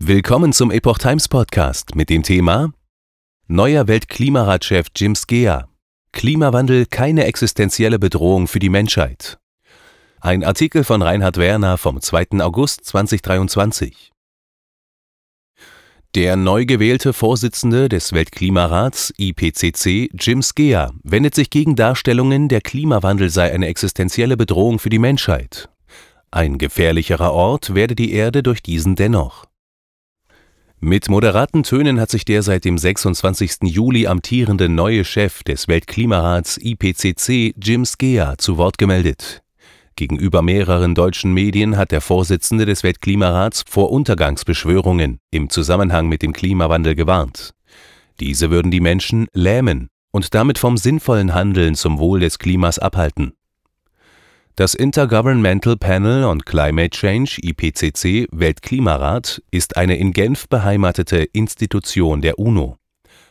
Willkommen zum Epoch Times Podcast mit dem Thema Neuer Weltklimaratschef Jim Skea. Klimawandel keine existenzielle Bedrohung für die Menschheit. Ein Artikel von Reinhard Werner vom 2. August 2023. Der neu gewählte Vorsitzende des Weltklimarats IPCC, Jim Skea, wendet sich gegen Darstellungen, der Klimawandel sei eine existenzielle Bedrohung für die Menschheit. Ein gefährlicherer Ort werde die Erde durch diesen dennoch. Mit moderaten Tönen hat sich der seit dem 26. Juli amtierende neue Chef des Weltklimarats IPCC, Jim Skea, zu Wort gemeldet. Gegenüber mehreren deutschen Medien hat der Vorsitzende des Weltklimarats vor Untergangsbeschwörungen im Zusammenhang mit dem Klimawandel gewarnt. Diese würden die Menschen lähmen und damit vom sinnvollen Handeln zum Wohl des Klimas abhalten. Das Intergovernmental Panel on Climate Change IPCC Weltklimarat ist eine in Genf beheimatete Institution der UNO.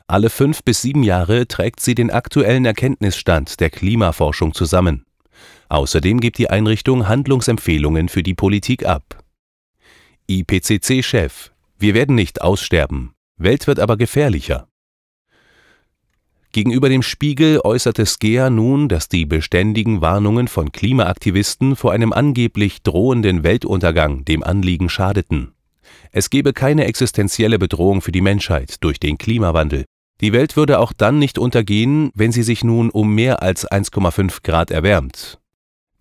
Alle fünf bis sieben Jahre trägt sie den aktuellen Erkenntnisstand der Klimaforschung zusammen. Außerdem gibt die Einrichtung Handlungsempfehlungen für die Politik ab. IPCC-Chef Wir werden nicht aussterben, Welt wird aber gefährlicher. Gegenüber dem Spiegel äußerte Skea nun, dass die beständigen Warnungen von Klimaaktivisten vor einem angeblich drohenden Weltuntergang dem Anliegen schadeten. Es gebe keine existenzielle Bedrohung für die Menschheit durch den Klimawandel. Die Welt würde auch dann nicht untergehen, wenn sie sich nun um mehr als 1,5 Grad erwärmt.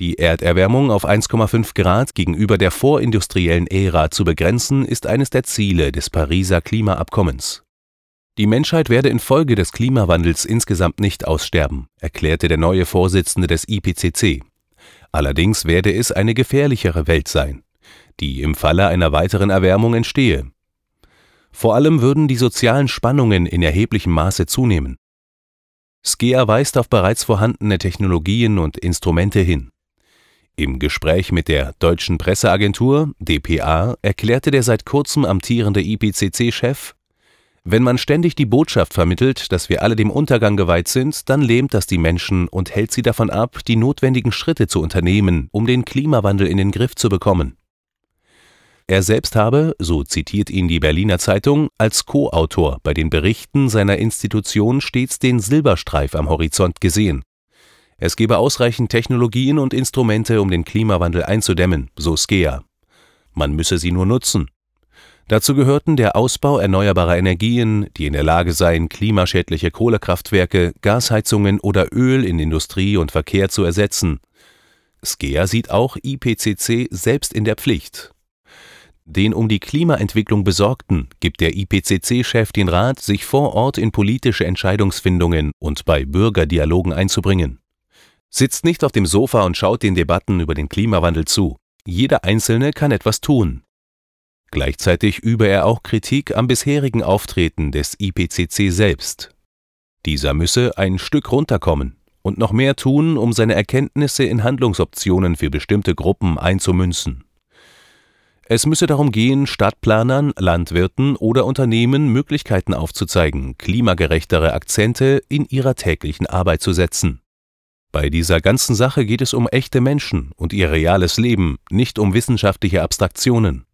Die Erderwärmung auf 1,5 Grad gegenüber der vorindustriellen Ära zu begrenzen, ist eines der Ziele des Pariser Klimaabkommens. Die Menschheit werde infolge des Klimawandels insgesamt nicht aussterben, erklärte der neue Vorsitzende des IPCC. Allerdings werde es eine gefährlichere Welt sein, die im Falle einer weiteren Erwärmung entstehe. Vor allem würden die sozialen Spannungen in erheblichem Maße zunehmen. Skea weist auf bereits vorhandene Technologien und Instrumente hin. Im Gespräch mit der Deutschen Presseagentur dpa erklärte der seit kurzem amtierende IPCC-Chef, wenn man ständig die Botschaft vermittelt, dass wir alle dem Untergang geweiht sind, dann lähmt das die Menschen und hält sie davon ab, die notwendigen Schritte zu unternehmen, um den Klimawandel in den Griff zu bekommen. Er selbst habe, so zitiert ihn die Berliner Zeitung, als Co-Autor bei den Berichten seiner Institution stets den Silberstreif am Horizont gesehen. Es gebe ausreichend Technologien und Instrumente, um den Klimawandel einzudämmen, so Skea. Man müsse sie nur nutzen. Dazu gehörten der Ausbau erneuerbarer Energien, die in der Lage seien, klimaschädliche Kohlekraftwerke, Gasheizungen oder Öl in Industrie und Verkehr zu ersetzen. Skea sieht auch IPCC selbst in der Pflicht. Den um die Klimaentwicklung Besorgten gibt der IPCC-Chef den Rat, sich vor Ort in politische Entscheidungsfindungen und bei Bürgerdialogen einzubringen. Sitzt nicht auf dem Sofa und schaut den Debatten über den Klimawandel zu. Jeder Einzelne kann etwas tun. Gleichzeitig übe er auch Kritik am bisherigen Auftreten des IPCC selbst. Dieser müsse ein Stück runterkommen und noch mehr tun, um seine Erkenntnisse in Handlungsoptionen für bestimmte Gruppen einzumünzen. Es müsse darum gehen, Stadtplanern, Landwirten oder Unternehmen Möglichkeiten aufzuzeigen, klimagerechtere Akzente in ihrer täglichen Arbeit zu setzen. Bei dieser ganzen Sache geht es um echte Menschen und ihr reales Leben, nicht um wissenschaftliche Abstraktionen.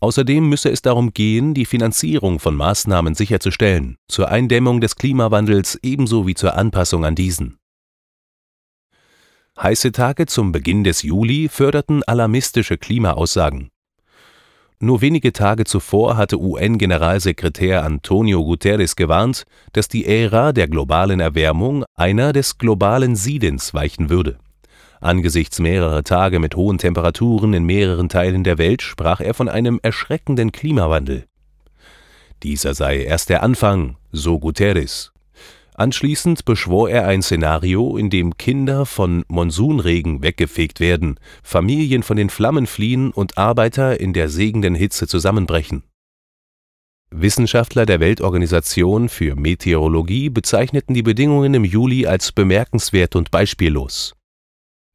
Außerdem müsse es darum gehen, die Finanzierung von Maßnahmen sicherzustellen, zur Eindämmung des Klimawandels ebenso wie zur Anpassung an diesen. Heiße Tage zum Beginn des Juli förderten alarmistische Klimaaussagen. Nur wenige Tage zuvor hatte UN-Generalsekretär Antonio Guterres gewarnt, dass die Ära der globalen Erwärmung einer des globalen Siedens weichen würde. Angesichts mehrerer Tage mit hohen Temperaturen in mehreren Teilen der Welt sprach er von einem erschreckenden Klimawandel. Dieser sei erst der Anfang, so Guterres. Anschließend beschwor er ein Szenario, in dem Kinder von Monsunregen weggefegt werden, Familien von den Flammen fliehen und Arbeiter in der segenden Hitze zusammenbrechen. Wissenschaftler der Weltorganisation für Meteorologie bezeichneten die Bedingungen im Juli als bemerkenswert und beispiellos.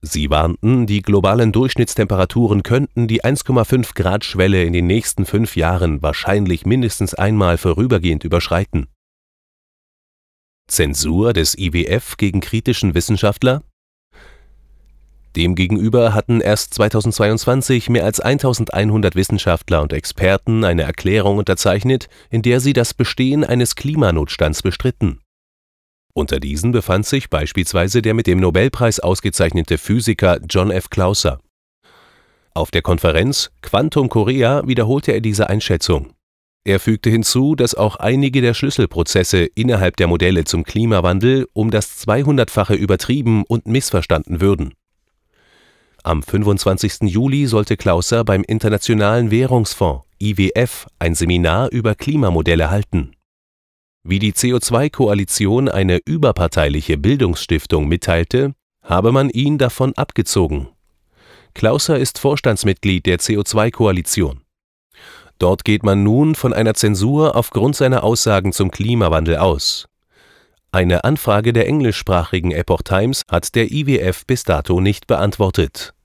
Sie warnten, die globalen Durchschnittstemperaturen könnten die 1,5 Grad Schwelle in den nächsten fünf Jahren wahrscheinlich mindestens einmal vorübergehend überschreiten. Zensur des IWF gegen kritischen Wissenschaftler Demgegenüber hatten erst 2022 mehr als 1100 Wissenschaftler und Experten eine Erklärung unterzeichnet, in der sie das Bestehen eines Klimanotstands bestritten. Unter diesen befand sich beispielsweise der mit dem Nobelpreis ausgezeichnete Physiker John F. Clauser. Auf der Konferenz Quantum Korea wiederholte er diese Einschätzung. Er fügte hinzu, dass auch einige der Schlüsselprozesse innerhalb der Modelle zum Klimawandel um das 200-fache übertrieben und missverstanden würden am 25. Juli sollte Clauser beim Internationalen Währungsfonds IWF ein Seminar über Klimamodelle halten. Wie die CO2-Koalition eine überparteiliche Bildungsstiftung mitteilte, habe man ihn davon abgezogen. Clauser ist Vorstandsmitglied der CO2-Koalition. Dort geht man nun von einer Zensur aufgrund seiner Aussagen zum Klimawandel aus. Eine Anfrage der englischsprachigen Epoch Times hat der IWF bis dato nicht beantwortet